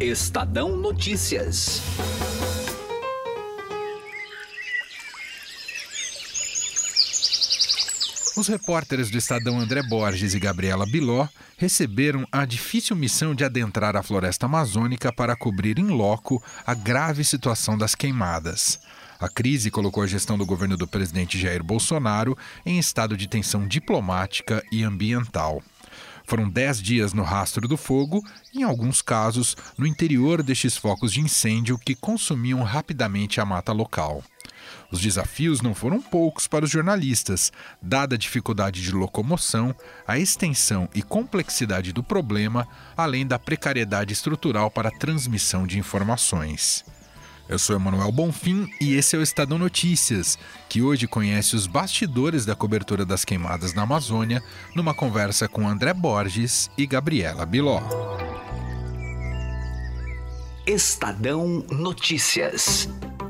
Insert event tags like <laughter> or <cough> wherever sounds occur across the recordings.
Estadão Notícias. Os repórteres do Estadão André Borges e Gabriela Biló receberam a difícil missão de adentrar a floresta amazônica para cobrir em loco a grave situação das queimadas. A crise colocou a gestão do governo do presidente Jair Bolsonaro em estado de tensão diplomática e ambiental. Foram dez dias no rastro do fogo, em alguns casos no interior destes focos de incêndio que consumiam rapidamente a mata local. Os desafios não foram poucos para os jornalistas, dada a dificuldade de locomoção, a extensão e complexidade do problema, além da precariedade estrutural para a transmissão de informações. Eu sou Emanuel Bonfim e esse é o Estadão Notícias, que hoje conhece os bastidores da cobertura das queimadas na Amazônia, numa conversa com André Borges e Gabriela Biló. Estadão Notícias.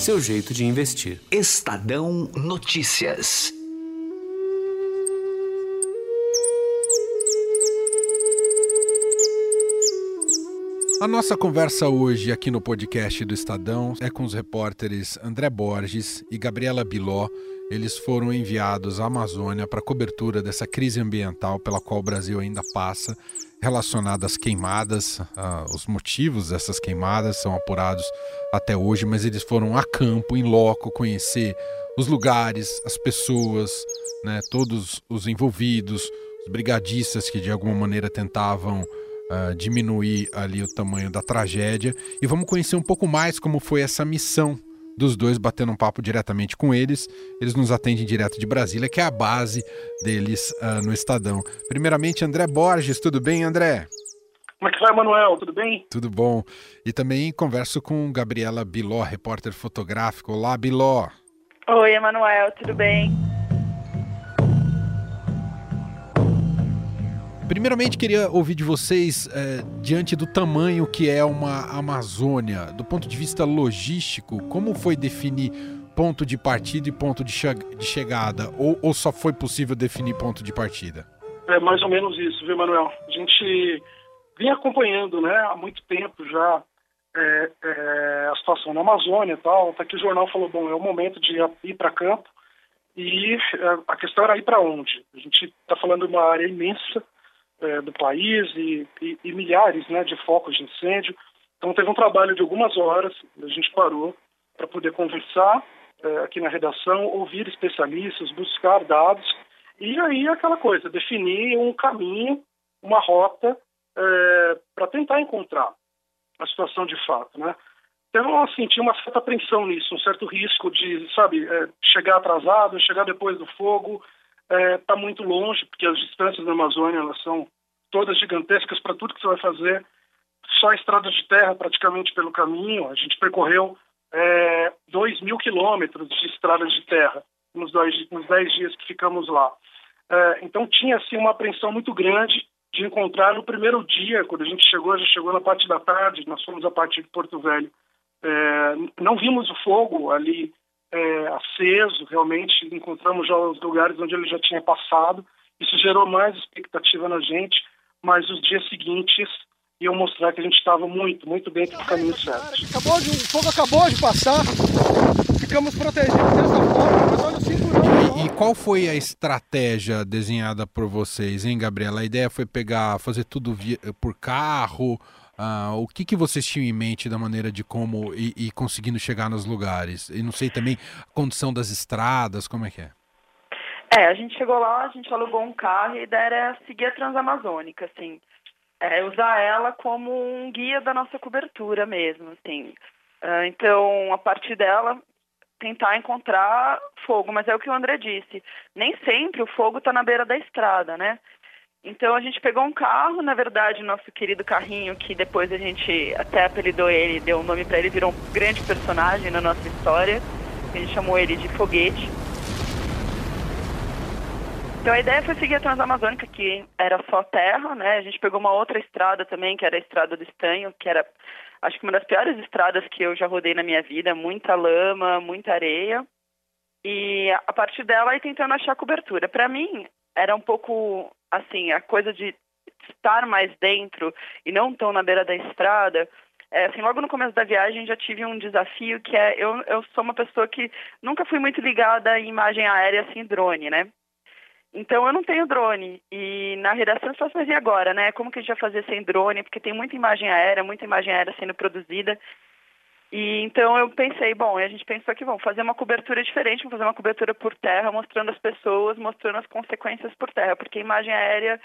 seu jeito de investir. Estadão Notícias. A nossa conversa hoje aqui no podcast do Estadão é com os repórteres André Borges e Gabriela Biló. Eles foram enviados à Amazônia para cobertura dessa crise ambiental pela qual o Brasil ainda passa, relacionada às queimadas. Uh, os motivos dessas queimadas são apurados até hoje, mas eles foram a campo, em loco, conhecer os lugares, as pessoas, né, todos os envolvidos, os brigadistas que de alguma maneira tentavam uh, diminuir ali o tamanho da tragédia e vamos conhecer um pouco mais como foi essa missão dos dois batendo um papo diretamente com eles. Eles nos atendem direto de Brasília, que é a base deles uh, no Estadão. Primeiramente, André Borges, tudo bem, André? Como é que vai, Manuel? Tudo bem? Tudo bom. E também converso com Gabriela Biló, repórter fotográfico. Olá, Biló. Oi, Emanuel, tudo bem? Primeiramente, queria ouvir de vocês, é, diante do tamanho que é uma Amazônia, do ponto de vista logístico, como foi definir ponto de partida e ponto de, che de chegada? Ou, ou, só foi possível definir ponto de partida? É mais ou menos isso, viu, Manuel? A gente vinha acompanhando né, há muito tempo já é, é, a situação na Amazônia e tal, até que o jornal falou, bom, é o momento de ir para campo, e é, a questão era ir para onde? A gente está falando de uma área imensa, é, do país e, e, e, milhares né, de focos de incêndio. Então teve um trabalho de algumas horas, a gente parou para poder conversar é, aqui na redação, ouvir especialistas, buscar dados e aí aquela coisa, definir um caminho, uma rota é, para tentar encontrar a situação de fato, né? Então, assim, tinha uma certa apreensão nisso, um certo risco de, sabe, é, chegar atrasado, chegar depois do fogo, está é, tá muito longe, porque as distâncias na Amazônia elas são todas gigantescas para tudo que você vai fazer. Só estradas de terra praticamente pelo caminho. A gente percorreu é, 2 mil quilômetros de estradas de terra nos, dois, nos dez dias que ficamos lá. É, então tinha assim uma apreensão muito grande de encontrar no primeiro dia, quando a gente chegou, gente chegou na parte da tarde, nós fomos a partir de Porto Velho. É, não vimos o fogo ali é, aceso, realmente encontramos já os lugares onde ele já tinha passado. Isso gerou mais expectativa na gente, mas os dias seguintes iam mostrar que a gente estava muito, muito dentro do caminho certo. Acabou de, o fogo acabou de passar, ficamos protegidos dessa forma, mas olha o cinturão. E, e qual foi a estratégia desenhada por vocês, hein, Gabriela? A ideia foi pegar, fazer tudo via, por carro, Uh, o que, que vocês tinham em mente da maneira de como e, conseguindo chegar nos lugares? E não sei também a condição das estradas, como é que é? É, a gente chegou lá, a gente alugou um carro e a ideia era seguir a Transamazônica, assim. É, usar ela como um guia da nossa cobertura mesmo, assim. Uh, então, a partir dela, tentar encontrar fogo. Mas é o que o André disse, nem sempre o fogo está na beira da estrada, né? Então a gente pegou um carro, na verdade, nosso querido carrinho, que depois a gente até apelidou ele, deu um nome para ele, virou um grande personagem na nossa história. A gente chamou ele de Foguete. Então a ideia foi seguir a Transamazônica, que era só terra, né? A gente pegou uma outra estrada também, que era a Estrada do Estanho, que era, acho que uma das piores estradas que eu já rodei na minha vida, muita lama, muita areia. E a partir dela, aí tentando achar cobertura. Para mim, era um pouco, assim, a coisa de estar mais dentro e não tão na beira da estrada, é, assim, logo no começo da viagem já tive um desafio que é eu, eu sou uma pessoa que nunca fui muito ligada em imagem aérea assim drone, né? Então eu não tenho drone. E na redação eu falei, mas e agora, né? Como que a gente vai fazer sem drone? Porque tem muita imagem aérea, muita imagem aérea sendo produzida. E então eu pensei, bom, a gente pensou que vamos fazer uma cobertura diferente, vamos fazer uma cobertura por terra, mostrando as pessoas, mostrando as consequências por terra, porque imagem aérea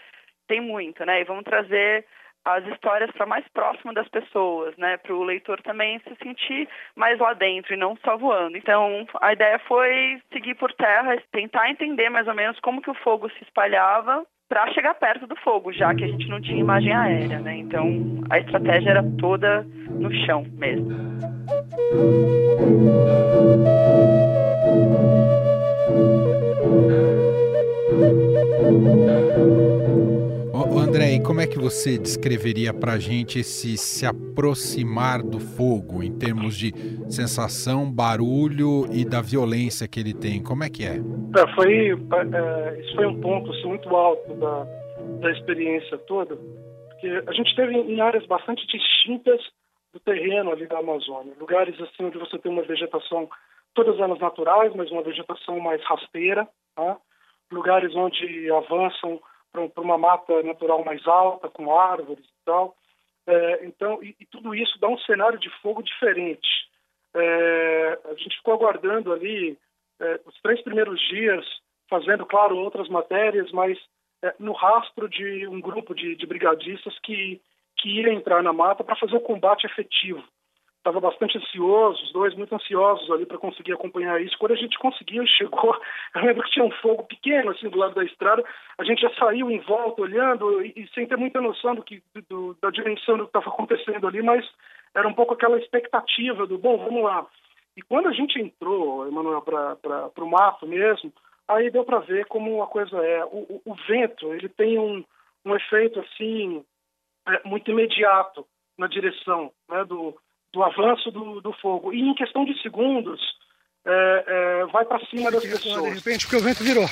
tem muito, né? E vamos trazer as histórias para mais próximo das pessoas, né, para o leitor também se sentir mais lá dentro e não só voando. Então, a ideia foi seguir por terra, tentar entender mais ou menos como que o fogo se espalhava para chegar perto do fogo, já que a gente não tinha imagem aérea, né? Então, a estratégia era toda no chão mesmo. Como é que você descreveria para a gente esse se aproximar do fogo em termos de sensação, barulho e da violência que ele tem? Como é que é? é foi, é, isso foi um ponto assim, muito alto da, da experiência toda, porque a gente esteve em áreas bastante distintas do terreno ali da Amazônia, lugares assim onde você tem uma vegetação todas elas naturais, mas uma vegetação mais rasteira, tá? lugares onde avançam para uma mata natural mais alta, com árvores e tal. É, então, e, e, tudo isso dá um cenário de fogo diferente. É, a gente ficou aguardando ali é, os três primeiros dias, fazendo, claro, outras matérias, mas é, no rastro de um grupo de, de brigadistas que, que ia entrar na mata para fazer o combate efetivo estava bastante ansioso, os dois muito ansiosos ali para conseguir acompanhar isso. Quando a gente conseguiu, chegou, <laughs> eu lembro que tinha um fogo pequeno assim do lado da estrada, a gente já saiu em volta olhando e, e sem ter muita noção do que do, da dimensão do que estava acontecendo ali, mas era um pouco aquela expectativa do bom, vamos lá. E quando a gente entrou, Emanuel, para o mato mesmo, aí deu para ver como a coisa é. O, o, o vento, ele tem um, um efeito assim é, muito imediato na direção né, do, do avanço do, do fogo. E em questão de segundos, é, é, vai para cima das pessoas. De repente, porque o vento virou.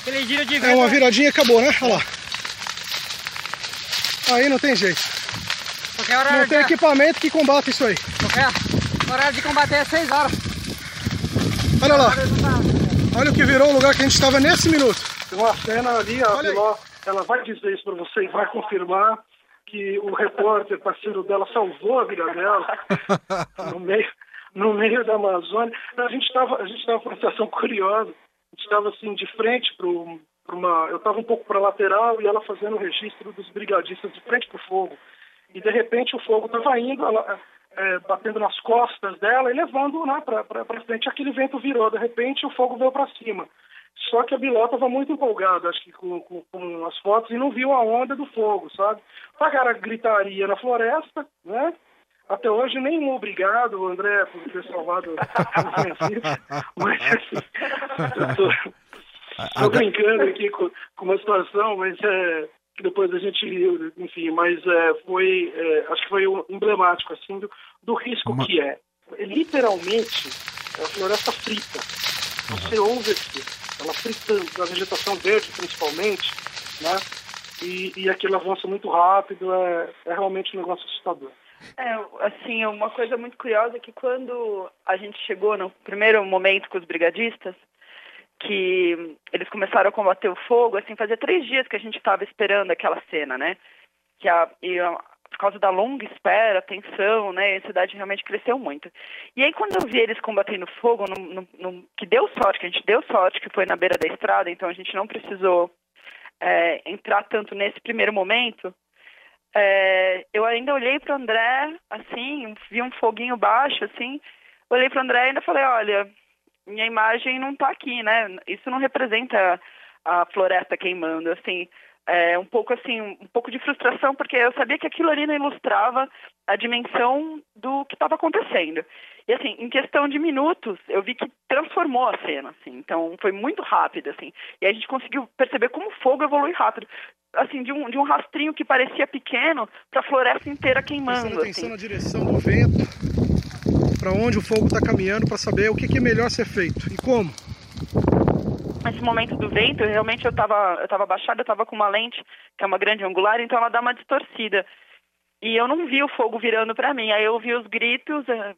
Aquele giro de vento. É uma viradinha e acabou, né? Olha lá. Aí não tem jeito. Não tem equipamento que combate isso aí. Qualquer horário de combater é 6 horas. Olha lá. Olha o que virou o lugar que a gente estava nesse minuto. Tem uma cena ali, a Viló, ela vai dizer isso para você e vai confirmar que o repórter parceiro dela salvou a vida dela <laughs> no meio, no meio da Amazônia. A gente estava a gente estava uma situação curiosa. A gente estava assim de frente para uma, eu estava um pouco para lateral e ela fazendo o registro dos brigadistas de frente para o fogo. E de repente o fogo estava indo, ela, é, batendo nas costas dela e levando né, para frente. Aquele vento virou, de repente o fogo veio para cima. Só que a Biló estava muito empolgada, acho que com, com, com, as fotos, e não viu a onda do fogo, sabe? Pagaram a gritaria na floresta, né? Até hoje, nenhum obrigado, André, por ter salvado o <laughs> Mas, assim, eu tô, brincando aqui com, com uma situação, mas é, que depois a gente riu, enfim, mas é, foi, é, acho que foi emblemático, assim, do, do risco uma... que é. é. Literalmente, a floresta frita. Você ouve aqui ela fritando, a vegetação verde principalmente, né? E, e aquilo avança muito rápido, é, é realmente um negócio assustador. É, assim, uma coisa muito curiosa é que quando a gente chegou no primeiro momento com os brigadistas, que eles começaram a combater o fogo, assim, fazia três dias que a gente estava esperando aquela cena, né? Que a, e a, por causa da longa espera, tensão, né? A cidade realmente cresceu muito. E aí, quando eu vi eles combatendo fogo, no, no, no, que deu sorte, que a gente deu sorte, que foi na beira da estrada, então a gente não precisou é, entrar tanto nesse primeiro momento. É, eu ainda olhei para o André, assim, vi um foguinho baixo, assim, olhei para o André e ainda falei, olha, minha imagem não está aqui, né? Isso não representa a floresta queimando, assim é, um pouco assim, um pouco de frustração, porque eu sabia que aquilo ali não ilustrava a dimensão do que estava acontecendo. E assim, em questão de minutos, eu vi que transformou a cena, assim. Então, foi muito rápido, assim. E a gente conseguiu perceber como o fogo evolui rápido. Assim, de um, de um rastrinho que parecia pequeno para a floresta inteira queimando. Prestando atenção assim. na direção do vento, para onde o fogo está caminhando, para saber o que, que é melhor ser feito e como. Nesse momento do vento, realmente eu estava eu tava baixada, eu estava com uma lente, que é uma grande angular, então ela dá uma distorcida. E eu não vi o fogo virando para mim. Aí eu ouvi os gritos, eh,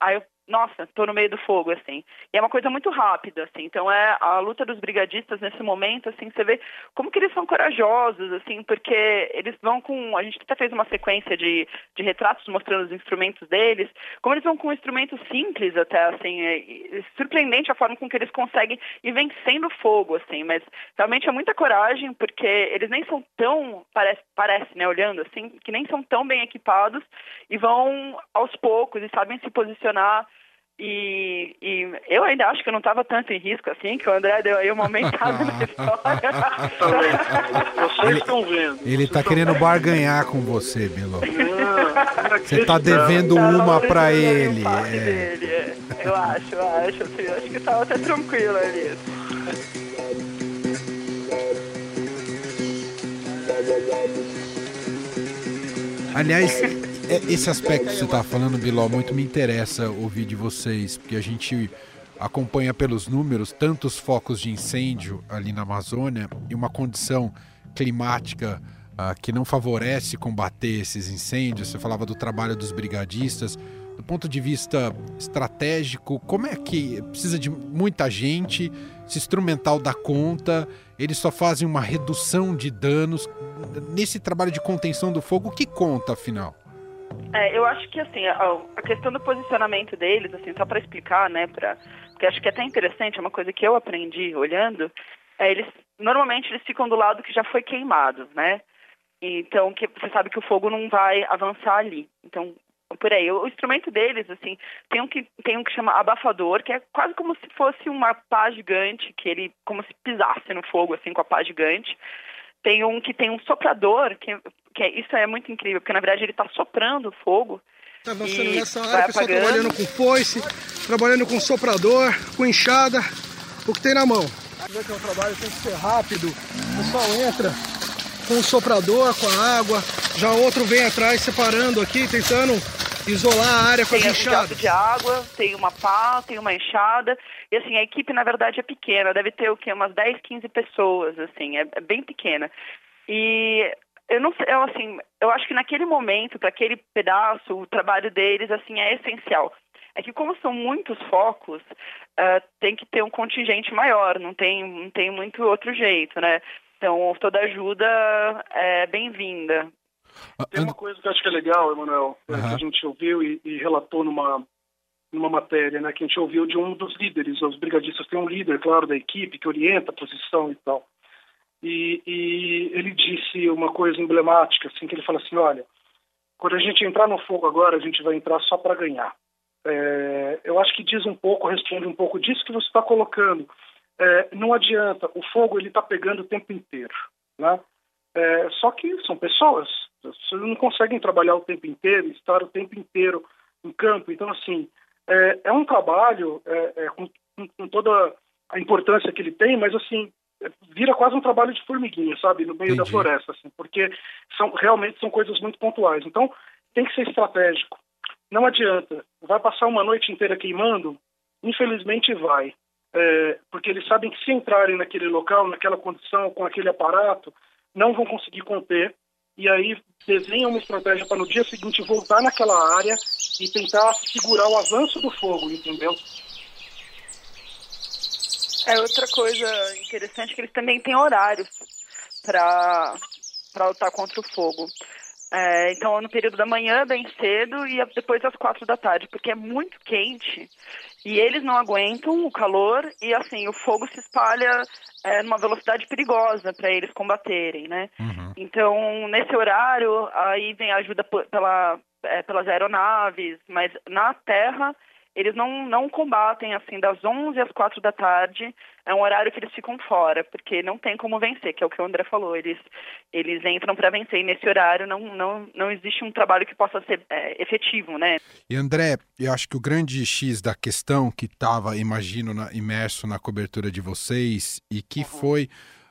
aí eu nossa, tô no meio do fogo, assim. E é uma coisa muito rápida, assim. Então é a luta dos brigadistas nesse momento, assim, você vê como que eles são corajosos, assim, porque eles vão com. A gente até fez uma sequência de, de retratos mostrando os instrumentos deles, como eles vão com instrumentos simples até, assim, é surpreendente a forma com que eles conseguem ir vencendo o fogo, assim, mas realmente é muita coragem, porque eles nem são tão, parece, parece, né, olhando assim, que nem são tão bem equipados e vão aos poucos e sabem se posicionar e, e, eu ainda acho que eu não estava tanto em risco assim, que o André deu aí uma aumentada <laughs> na história. Vocês estão vendo. Ele está querendo barganhar com você, Belo. Não, Você está devendo Tava uma para ele. é. dele, é. Eu acho, eu acho. Assim, eu acho que estava até tranquilo ali. Aliás, é- esse aspecto que você está falando, Biló, muito me interessa ouvir de vocês, porque a gente acompanha pelos números tantos focos de incêndio ali na Amazônia e uma condição climática ah, que não favorece combater esses incêndios. Você falava do trabalho dos brigadistas. Do ponto de vista estratégico, como é que precisa de muita gente, esse instrumental dá conta, eles só fazem uma redução de danos. Nesse trabalho de contenção do fogo, o que conta afinal? É, eu acho que assim, a, questão do posicionamento deles, assim, só para explicar, né, pra, porque acho que é até interessante, é uma coisa que eu aprendi olhando, é, eles normalmente eles ficam do lado que já foi queimado, né? Então, que você sabe que o fogo não vai avançar ali. Então, por aí, o instrumento deles, assim, tem um que tem um que chama abafador, que é quase como se fosse uma pá gigante, que ele como se pisasse no fogo assim com a pá gigante. Tem um que tem um soprador, que, que é, isso é muito incrível, porque na verdade ele está soprando fogo. Tá avançando E nessa área, o pessoal apagando. trabalhando com foice, trabalhando com soprador, com enxada, o que tem na mão. Vê que é um trabalho tem que ser rápido. O pessoal entra com o soprador, com a água, já outro vem atrás separando aqui, tentando isolar a área com as Tem um enxadas. de água, tem uma pá, tem uma enxada. E assim, a equipe na verdade é pequena, deve ter o quê? Umas 10, 15 pessoas, assim, é, é bem pequena. E eu não sei, eu, assim, eu acho que naquele momento, para aquele pedaço, o trabalho deles, assim, é essencial. É que como são muitos focos, ah, tem que ter um contingente maior, não tem, não tem muito outro jeito, né? Então, toda ajuda é bem-vinda. Ah, Tem uma coisa que eu acho que é legal, Emanuel, Aham. que a gente ouviu e, e relatou numa, numa matéria, né, que a gente ouviu de um dos líderes, os brigadistas têm um líder, claro, da equipe, que orienta a posição e tal. E, e ele disse uma coisa emblemática, assim, que ele fala assim, olha, quando a gente entrar no fogo agora, a gente vai entrar só para ganhar. É, eu acho que diz um pouco, responde um pouco disso que você está colocando. É, não adianta, o fogo ele está pegando o tempo inteiro, né? É, só que são pessoas, vocês não conseguem trabalhar o tempo inteiro, estar o tempo inteiro em campo. Então, assim, é, é um trabalho é, é, com, com- toda a importância que ele tem, mas, assim, vira quase um trabalho de formiguinha, sabe, no meio da Entendi. floresta, assim, porque são, realmente são coisas muito pontuais. Então, tem que ser estratégico. Não adianta. Vai passar uma noite inteira queimando? Infelizmente vai. É, porque eles sabem que se entrarem naquele local, naquela condição, com aquele aparato, não vão conseguir conter. E aí desenham uma estratégia para no dia seguinte voltar naquela área e tentar segurar o avanço do fogo, entendeu? É outra coisa interessante que eles também têm horários para para lutar contra o fogo. É, então, no período da manhã, bem cedo, e depois das quatro da tarde, porque é muito quente e eles não aguentam o calor e, assim, o fogo se espalha é, numa velocidade perigosa para eles combaterem, né? Uhum. Então, nesse horário, aí vem a ajuda pela, é, pelas aeronaves, mas na terra eles não, não combatem assim das 11 às 4 da tarde. É um horário que eles ficam fora, porque não tem como vencer, que é o que o André falou. Eles, eles entram para vencer e nesse horário não, não, não existe um trabalho que possa ser é, efetivo, né? E André, eu acho que o grande X da questão que estava, imagino, na, imerso na cobertura de vocês e que uhum. foi.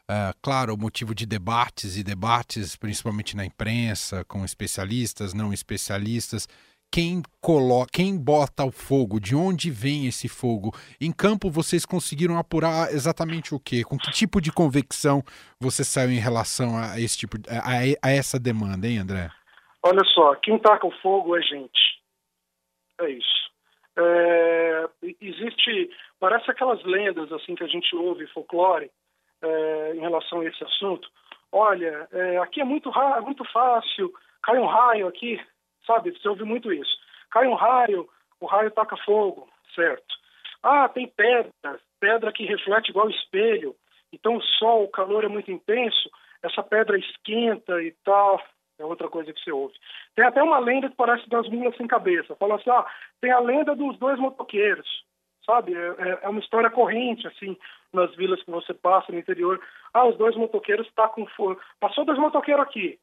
Uh, claro, o motivo de debates e debates, principalmente na imprensa, com especialistas, não especialistas, quem coloca, quem bota o fogo, de onde vem esse fogo. Em campo vocês conseguiram apurar exatamente o quê? Com que tipo de convicção você saiu em relação a esse tipo a, a essa demanda, hein, André? Olha só, quem taca o fogo é gente. É isso. É, existe, parece aquelas lendas assim que a gente ouve folclore é, em relação a esse assunto. Olha, é, aqui é muito, muito fácil, cai um raio aqui, sabe? Você ouve muito isso. Cai um raio, o raio taca fogo, certo? Ah, tem pedra, pedra que reflete igual espelho. Então o sol, o calor é muito intenso, essa pedra esquenta e tal. É outra coisa que você ouve. Tem até uma lenda que parece das mulas sem cabeça. Fala assim, ah, tem a lenda dos dois motoqueiros, sabe? É, é, é uma história corrente, assim, nas vilas que você passa no interior. Ah, os dois motoqueiros tá com fogo. Passou dois motoqueiros aqui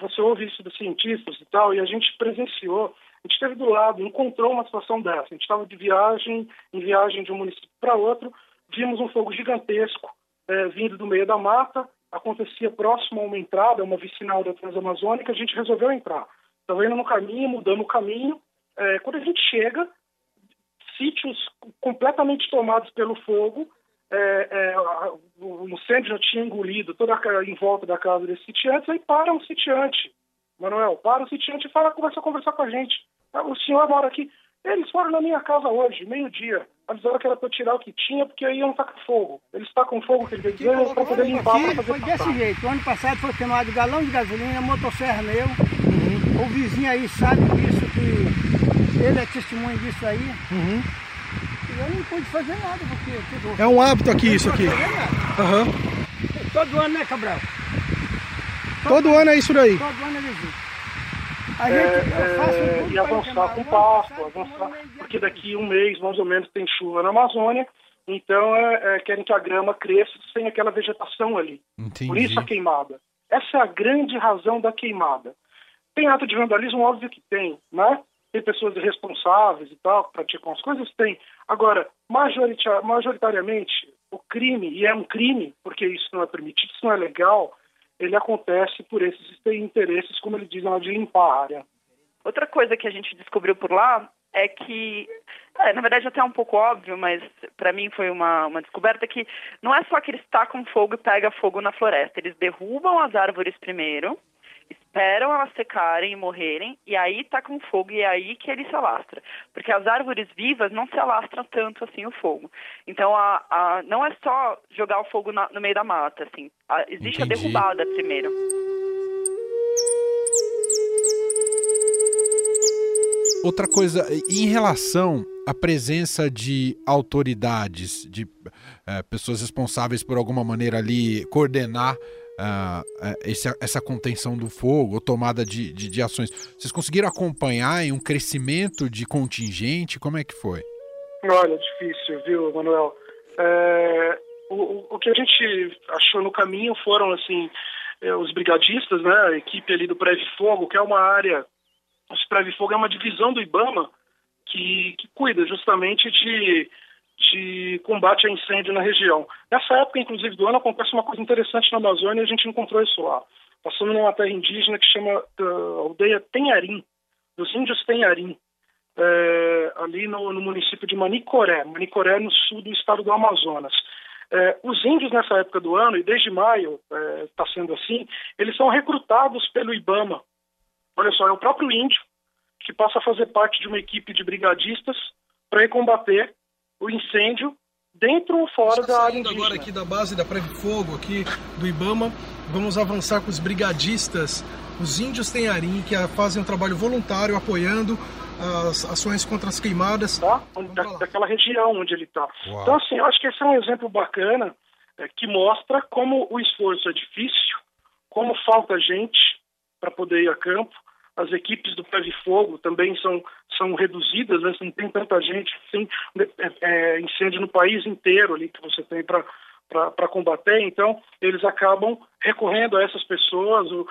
você ouve isso dos cientistas e tal, e a gente presenciou, a gente esteve do lado, encontrou uma situação dessa. A gente estava de viagem, em viagem de um município para outro, vimos um fogo gigantesco é, vindo do meio da mata, acontecia próximo a uma entrada, uma vicinal da Transamazônica, a gente resolveu entrar. Estava indo no caminho, mudando o caminho. É, quando a gente chega, sítios completamente tomados pelo fogo, é, é, o incêndio já tinha engolido toda a, em volta da casa desses sitiantes, aí para um sitiante, Manuel, para o sitiante e fala, começa a conversar com a gente. Ah, o senhor mora aqui. Eles foram na minha casa hoje, meio-dia. Avisaram que era para tirar o que tinha, porque aí iam tacar fogo. Eles com fogo, que ele veio para poder limpar, para fazer Foi desse jeito. O ano passado foi queimado galão de gasolina, motosserra meu. Uhum. O vizinho aí sabe disso, que ele é testemunho disso aí. Uhum eu não pude fazer nada, porque... É um hábito aqui isso aqui. Uhum. Todo ano, né, Cabral? Todo, Todo ano é isso daí. Todo ano é visita. A é, gente, é, e avançar com pasto, avançar, porque daqui um mês mais ou menos tem chuva na Amazônia, então é, é, querem que a grama cresça sem aquela vegetação ali. Entendi. Por isso a queimada. Essa é a grande razão da queimada. Tem ato de vandalismo? Óbvio que tem, né? Tem pessoas irresponsáveis e tal, que praticam as coisas? Tem. Agora, majoritariamente, o crime, e é um crime, porque isso não é permitido, isso não é legal, ele acontece por esses interesses, como ele diz, de limpar a área. Outra coisa que a gente descobriu por lá é que, é, na verdade até é um pouco óbvio, mas para mim foi uma, uma descoberta que não é só que eles tacam fogo e pega fogo na floresta, eles derrubam as árvores primeiro, esperam elas secarem e morrerem, e aí tá com fogo, e é aí que ele se alastra. Porque as árvores vivas não se alastram tanto assim o fogo. Então, a, a não é só jogar o fogo na, no meio da mata, assim. A, existe Entendi. a derrubada primeiro. Outra coisa, em relação à presença de autoridades, de é, pessoas responsáveis por alguma maneira ali coordenar esse, essa contenção do fogo ou tomada de, de, de, ações. Vocês conseguiram acompanhar em um crescimento de contingente? Como é que foi? Olha, difícil, viu, Manuel? É, o, o que a gente achou no caminho foram, assim, é, os brigadistas, né, a equipe ali do Preve Fogo, que é uma área, o Preve Fogo é uma divisão do IBAMA que, que cuida justamente de de combate a incêndio na região. Nessa época, inclusive, do ano, acontece uma coisa interessante na Amazônia e a gente encontrou isso lá. Passamos numa terra indígena que chama uh, aldeia Tenharim, dos índios Tenharim, é, ali no, no, município de Manicoré, Manicoré no sul do estado do Amazonas. É, os índios nessa época do ano, e desde maio está é, sendo assim, eles são recrutados pelo IBAMA. Olha só, é o próprio índio que passa a fazer parte de uma equipe de brigadistas para combater o incêndio dentro ou fora da área indígena. agora aqui da base da Preve Fogo, aqui do Ibama, vamos avançar com os brigadistas, os índios Tenharim, que fazem um trabalho voluntário apoiando as ações contra as queimadas. Tá? Da, daquela região onde ele está. Então, assim, eu acho que esse é um exemplo bacana é, que mostra como o esforço é difícil, como falta gente para poder ir a campo. As equipes do Preve Fogo também são, são reduzidas, né? não tem tanta gente, tem é, é, incêndio no país inteiro ali que você tem para combater, então eles acabam recorrendo a essas pessoas, o,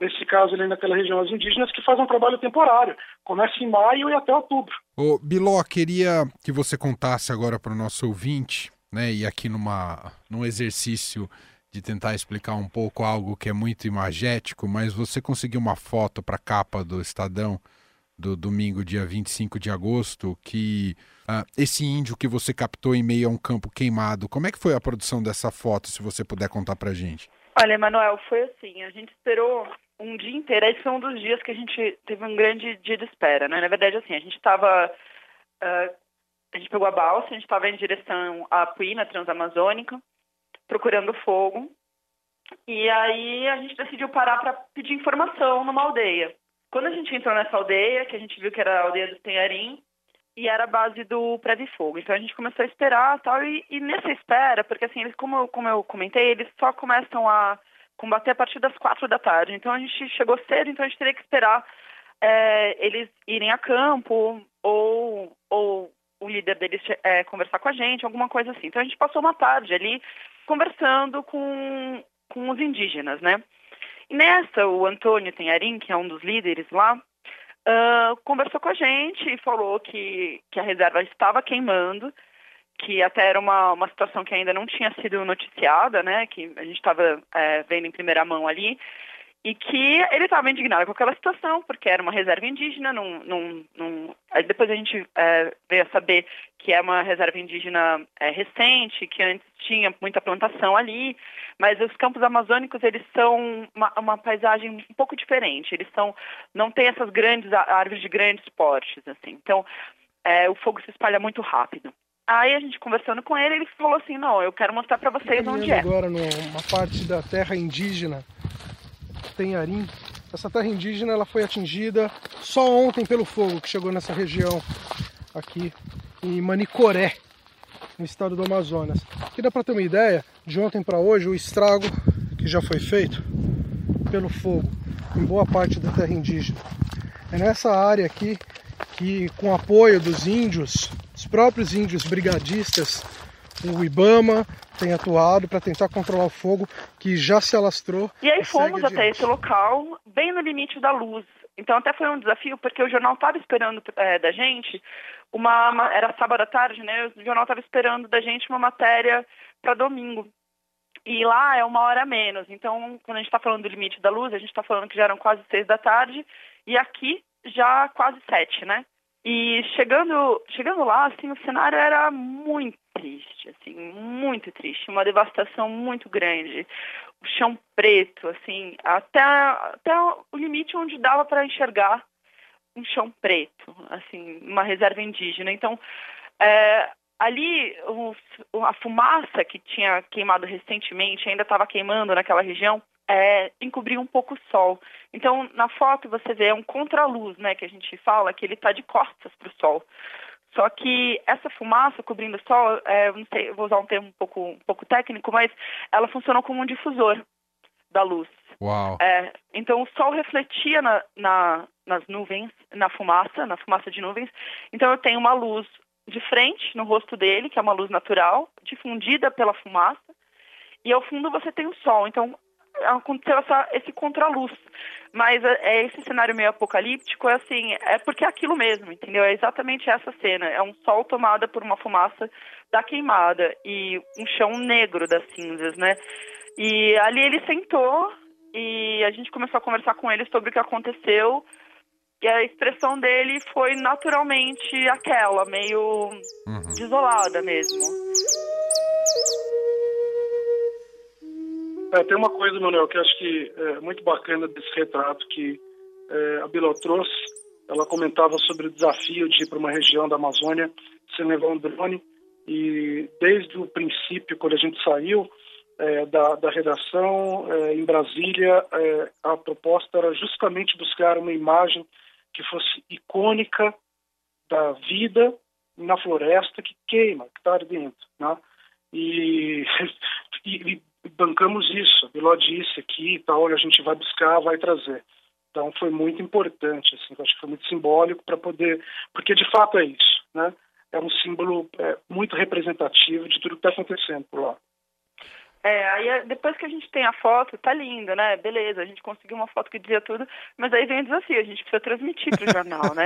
nesse caso ali naquela região as indígenas, que fazem um trabalho temporário, começa em maio e até outubro. Ô, Biló, queria que você contasse agora para o nosso ouvinte, né, e aqui numa, num exercício de tentar explicar um pouco algo que é muito imagético, mas você conseguiu uma foto para a capa do Estadão do domingo, dia 25 de agosto, que uh, esse índio que você captou em meio a um campo queimado, como é que foi a produção dessa foto, se você puder contar para gente? Olha, Emanuel, foi assim, a gente esperou um dia inteiro, esse foi um dos dias que a gente teve um grande dia de espera, né? Na verdade, assim, a gente estava, uh, ah, a gente pegou a balsa, a gente estava em direção à Puína Transamazônica, procurando fogo. E aí a gente decidiu parar para pedir informação numa aldeia. Quando a gente entrou nessa aldeia, que a gente viu que era a aldeia do Tenharim, e era a base do Prédio Fogo. Então a gente começou a esperar tal, e, e nessa espera, porque assim, eles, como, eu, como eu comentei, eles só começam a combater a partir das quatro da tarde. Então a gente chegou cedo, então a gente teria que esperar é, eles irem a campo ou, ou o líder deles é, conversar com a gente, alguma coisa assim. Então a gente passou uma tarde ali conversando com, com os indígenas, né? E nessa, o Antônio Tenharim, que é um dos líderes lá, uh, conversou com a gente e falou que, que a reserva estava queimando, que até era uma, uma situação que ainda não tinha sido noticiada, né? Que a gente estava é, vendo em primeira mão ali, e que ele estava indignado com aquela situação, porque era uma reserva indígena, num, num... depois a gente é, veio a saber que é uma reserva indígena é, recente, que antes tinha muita plantação ali, mas os campos amazônicos, eles são uma, uma paisagem um pouco diferente, eles são, não tem essas grandes árvores de grandes portes, assim, então é, o fogo se espalha muito rápido. Aí a gente conversando com ele, ele falou assim, não, eu quero mostrar para vocês onde é. agora numa parte da terra indígena Tenharim. Essa terra indígena ela foi atingida só ontem pelo fogo que chegou nessa região aqui em Manicoré, no estado do Amazonas. Aqui dá para ter uma ideia, de ontem para hoje, o estrago que já foi feito pelo fogo em boa parte da terra indígena. É nessa área aqui que, com apoio dos índios, os próprios índios brigadistas, o IBAMA, tem atuado para tentar controlar o fogo que já se alastrou. E aí fomos até esse local, bem no limite da luz. Então até foi um desafio, porque o jornal estava esperando é, da gente uma, Era sábado à tarde, né? O jornal estava esperando da gente uma matéria para domingo. E lá é uma hora menos. Então, quando a gente está falando do limite da luz, a gente está falando que já eram quase seis da tarde. E aqui já quase sete, né? E chegando, chegando lá, assim, o cenário era muito triste, assim, muito triste, uma devastação muito grande. O chão preto, assim, até, até o limite onde dava para enxergar um chão preto, assim, uma reserva indígena. Então, é, ali o, a fumaça que tinha queimado recentemente, ainda estava queimando naquela região, é, encobrir um pouco o sol. Então, na foto você vê um contraluz, né, que a gente fala, que ele está de costas para o sol. Só que essa fumaça cobrindo o sol, é, não sei, vou usar um termo um pouco, um pouco técnico, mas ela funcionou como um difusor da luz. Uau. É, então o sol refletia na, na, nas nuvens, na fumaça, na fumaça de nuvens. Então eu tenho uma luz de frente no rosto dele, que é uma luz natural, difundida pela fumaça, e ao fundo você tem o sol. Então aconteceu essa, esse contraluz. Mas é, é, esse cenário meio apocalíptico, é assim, é porque é aquilo mesmo, entendeu? É exatamente essa cena. É um sol tomado por uma fumaça da queimada e um chão negro das cinzas, né? E ali ele sentou e a gente começou a conversar com ele sobre o que aconteceu. E a expressão dele foi naturalmente aquela, meio uhum. desolada mesmo. É, tem uma coisa, Manuel, que eu acho que é muito bacana desse retrato que é, a Bila trouxe. Ela comentava sobre o desafio de ir para uma região da Amazônia sem levar um drone. E desde o princípio, quando a gente saiu é, da, da, redação é, em Brasília, é, a proposta era justamente buscar uma imagem que fosse icônica da vida na floresta que queima, que está ardendo. Né? <laughs> E, e, bancamos isso. Biló disse aqui e tal, a gente vai buscar, vai trazer. Então foi muito importante, assim, acho que foi muito simbólico para poder, porque de fato é isso, né? É um símbolo é, muito representativo de tudo que está acontecendo por lá. É, aí é, depois que a gente tem a foto, tá lindo, né? Beleza, a gente conseguiu uma foto que dizia tudo, mas aí vem o desafio, a gente precisa transmitir pro jornal, né?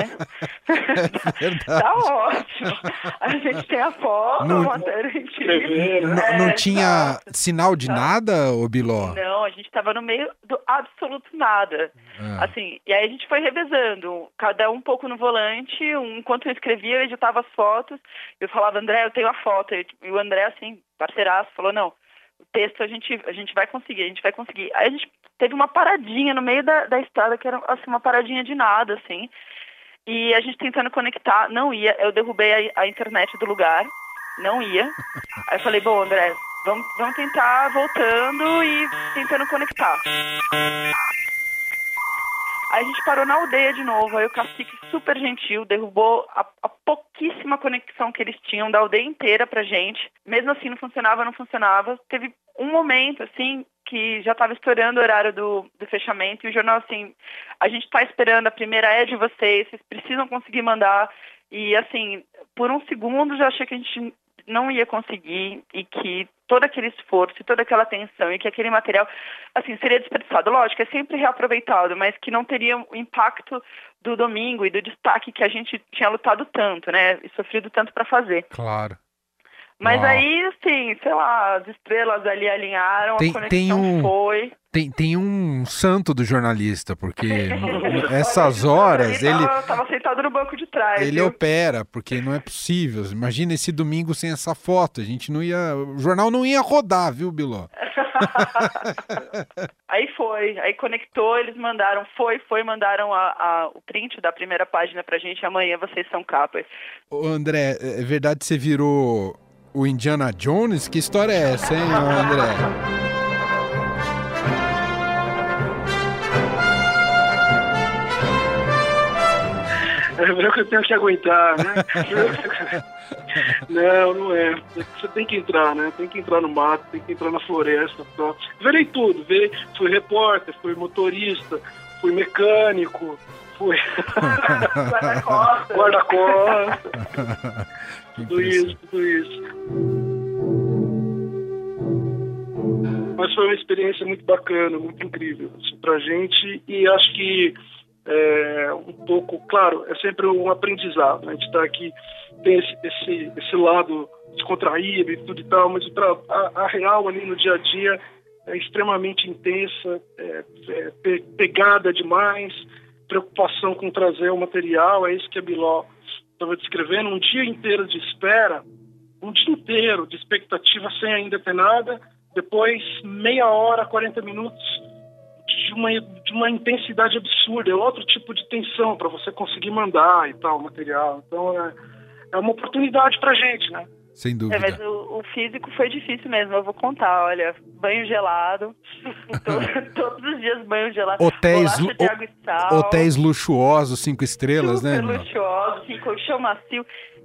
<laughs> Verdade. tá ótimo. A gente tem a foto, Não- a matéria a gente... É, não tinha exato. sinal de Tá. nada, ô Biló? Não, a gente tava no meio do absoluto nada. Ah. Assim, e aí a gente foi revezando, cada um pouco no volante, um, enquanto eu escrevia, eu editava as fotos, eu falava, André, eu tenho a foto, e o André, assim, parceiraço, falou, não, texto a gente, a gente vai conseguir, a gente vai conseguir. Aí a gente teve uma paradinha no meio da, da estrada, que era, assim, uma paradinha de nada, assim, e a gente tentando conectar, não ia, eu derrubei a, a internet do lugar, não ia. Aí eu falei, bom, André, vamos, vamos tentar voltando e tentando conectar. Aí a gente parou na aldeia de novo, aí o cacique super gentil derrubou a, a pouquíssima conexão que eles tinham da aldeia inteira pra gente. Mesmo assim não funcionava, não funcionava. Teve um momento, assim, que já estava estourando o horário do, do fechamento e o jornal, assim, a gente está esperando, a primeira é de vocês, vocês precisam conseguir mandar. E, assim, por um segundo já achei que a gente não ia conseguir e que todo aquele esforço e toda aquela atenção e que aquele material, assim, seria desperdiçado. Lógico, é sempre reaproveitado, mas que não teria o impacto do domingo e do destaque que a gente tinha lutado tanto, né? E sofrido tanto para fazer. Claro. Mas Uau. aí, assim, sei lá, as estrelas ali alinharam, Tem- a conexão tem um- foi. Tem, tem um santo do jornalista, porque <laughs> essas horas ele, tava, tava sentado no banco de trás. ele viu? opera, porque não é possível. Imagina esse domingo sem essa foto. A gente não ia. O jornal não ia rodar, viu, Biló? <laughs> <laughs> Aí foi, aí conectou, eles mandaram, foi, foi, mandaram a, a- o print da primeira página pra gente, amanhã vocês são capas. Ô, André, é verdade que você virou o Indiana Jones? Que história é essa, hein, André? É verdade que eu tenho que aguentar, né? <laughs> não, não é. Você tem que entrar, né? Tem que entrar no mato, tem que entrar na floresta. Tal. Verei tudo. Verei, fui repórter, fui motorista, fui mecânico, fui Guarda-costas. guarda-costas. Tudo isso, tudo isso. Mas foi uma experiência muito bacana, muito incrível assim, pra gente e acho que é, um pouco, claro, é sempre um aprendizado. né? A gente está aqui, tem esse, esse, esse lado descontraído e tudo e tal, mas a, a real ali no dia a dia é extremamente intensa, é, é pe- pegada demais, preocupação com trazer o material, é isso que a Biló estava descrevendo, um dia inteiro de espera, um dia inteiro de expectativa sem ainda ter nada, depois meia hora, 40 minutos de uma, de uma intensidade absurda, é outro tipo de tensão para você conseguir mandar e tal, o material. Então é, é uma oportunidade pra gente, né? Sem É, dúvida. mas o, o físico foi difícil mesmo, eu vou contar, olha, banho gelado, <laughs> to- <laughs> todos os dias banho gelado, Hotéis, sal, hotéis luxuosos, cinco estrelas, né? super Biló? luxuoso, assim, colchão macio,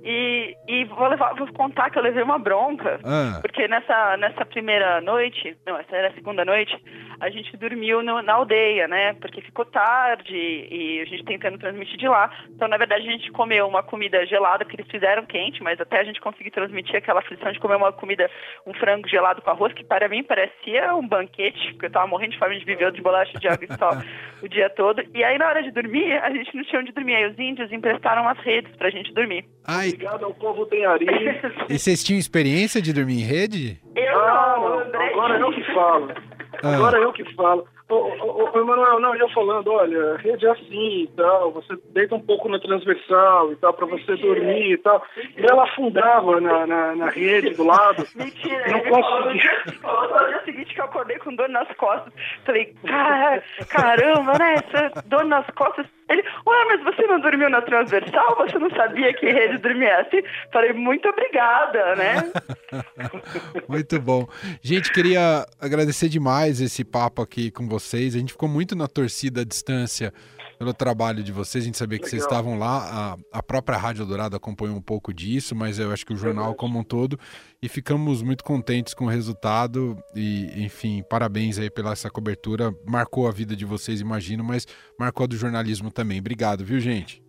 e, e vou, levar, vou contar que eu levei uma bronca, Ah, porque nessa, nessa primeira noite, não, essa era a segunda noite, a gente dormiu no- na aldeia, né? Porque ficou tarde e a gente tentando transmitir de lá. Então, na verdade, a gente comeu uma comida gelada que eles fizeram quente, mas até a gente conseguir transmitir aquela aflição de comer uma comida, um frango gelado com arroz, que para mim parecia um banquete, porque eu tava morrendo de fome de viver de bolacha de água e <laughs> o dia todo. E aí, na hora de dormir, a gente não tinha onde dormir. Aí os índios emprestaram as redes pra gente dormir. ai, Obrigado ao povo Tenhari. e vocês tinham experiência de dormir em rede? Eu Ah, não, André agora eu que falo. Ah. Agora eu que falo. Ô, ô, ô, Emanuel, não, eu falando, olha, a rede é assim e tal, você deita um pouco na transversal e tal, pra você dormir e tal. E ela afundava na, na, na rede do lado. <laughs> Mentira, Não ele falou no dia, falou no dia seguinte que eu acordei com dor nas costas. Falei, "Cara, caramba, né? Essa dor nas costas. Ele, ué, mas você não dormiu na transversal? Você não sabia que rede dormia assim? Falei, muito obrigada, né? <laughs> Muito bom. Gente, queria agradecer demais esse papo aqui com vocês. A gente ficou muito na torcida à distância pelo trabalho de vocês. A gente sabia que Legal. vocês estavam lá, a, a própria Rádio Dourado acompanhou um pouco disso, mas eu acho que o jornal como um todo. E ficamos muito contentes com o resultado. E, enfim, parabéns aí pela essa cobertura. Marcou a vida de vocês, imagino, mas marcou a do jornalismo também. Obrigado, viu, gente?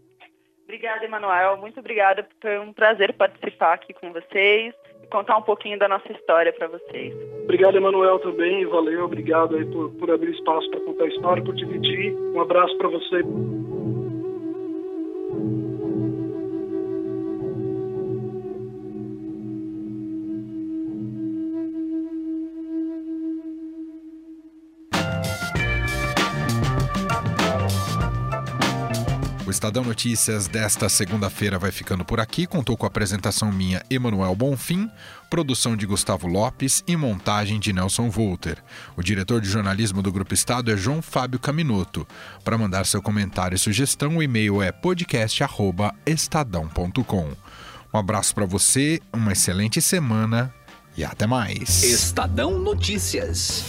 Obrigada, Emanuel. Muito obrigada. Foi um prazer participar aqui com vocês contar um pouquinho da nossa história para vocês. Obrigado, Emanuel, também. Valeu, obrigado aí por, por abrir espaço para contar a história, por dividir. Um abraço para você. Estadão Notícias desta segunda-feira vai ficando por aqui. Contou com a apresentação minha, Emanuel Bonfim, produção de Gustavo Lopes e montagem de Nelson Volter. O diretor de jornalismo do Grupo Estado é João Fábio Caminoto. Para mandar seu comentário e sugestão, o e-mail é podcast@estadão.com. Um abraço para você, uma excelente semana e até mais. Estadão Notícias.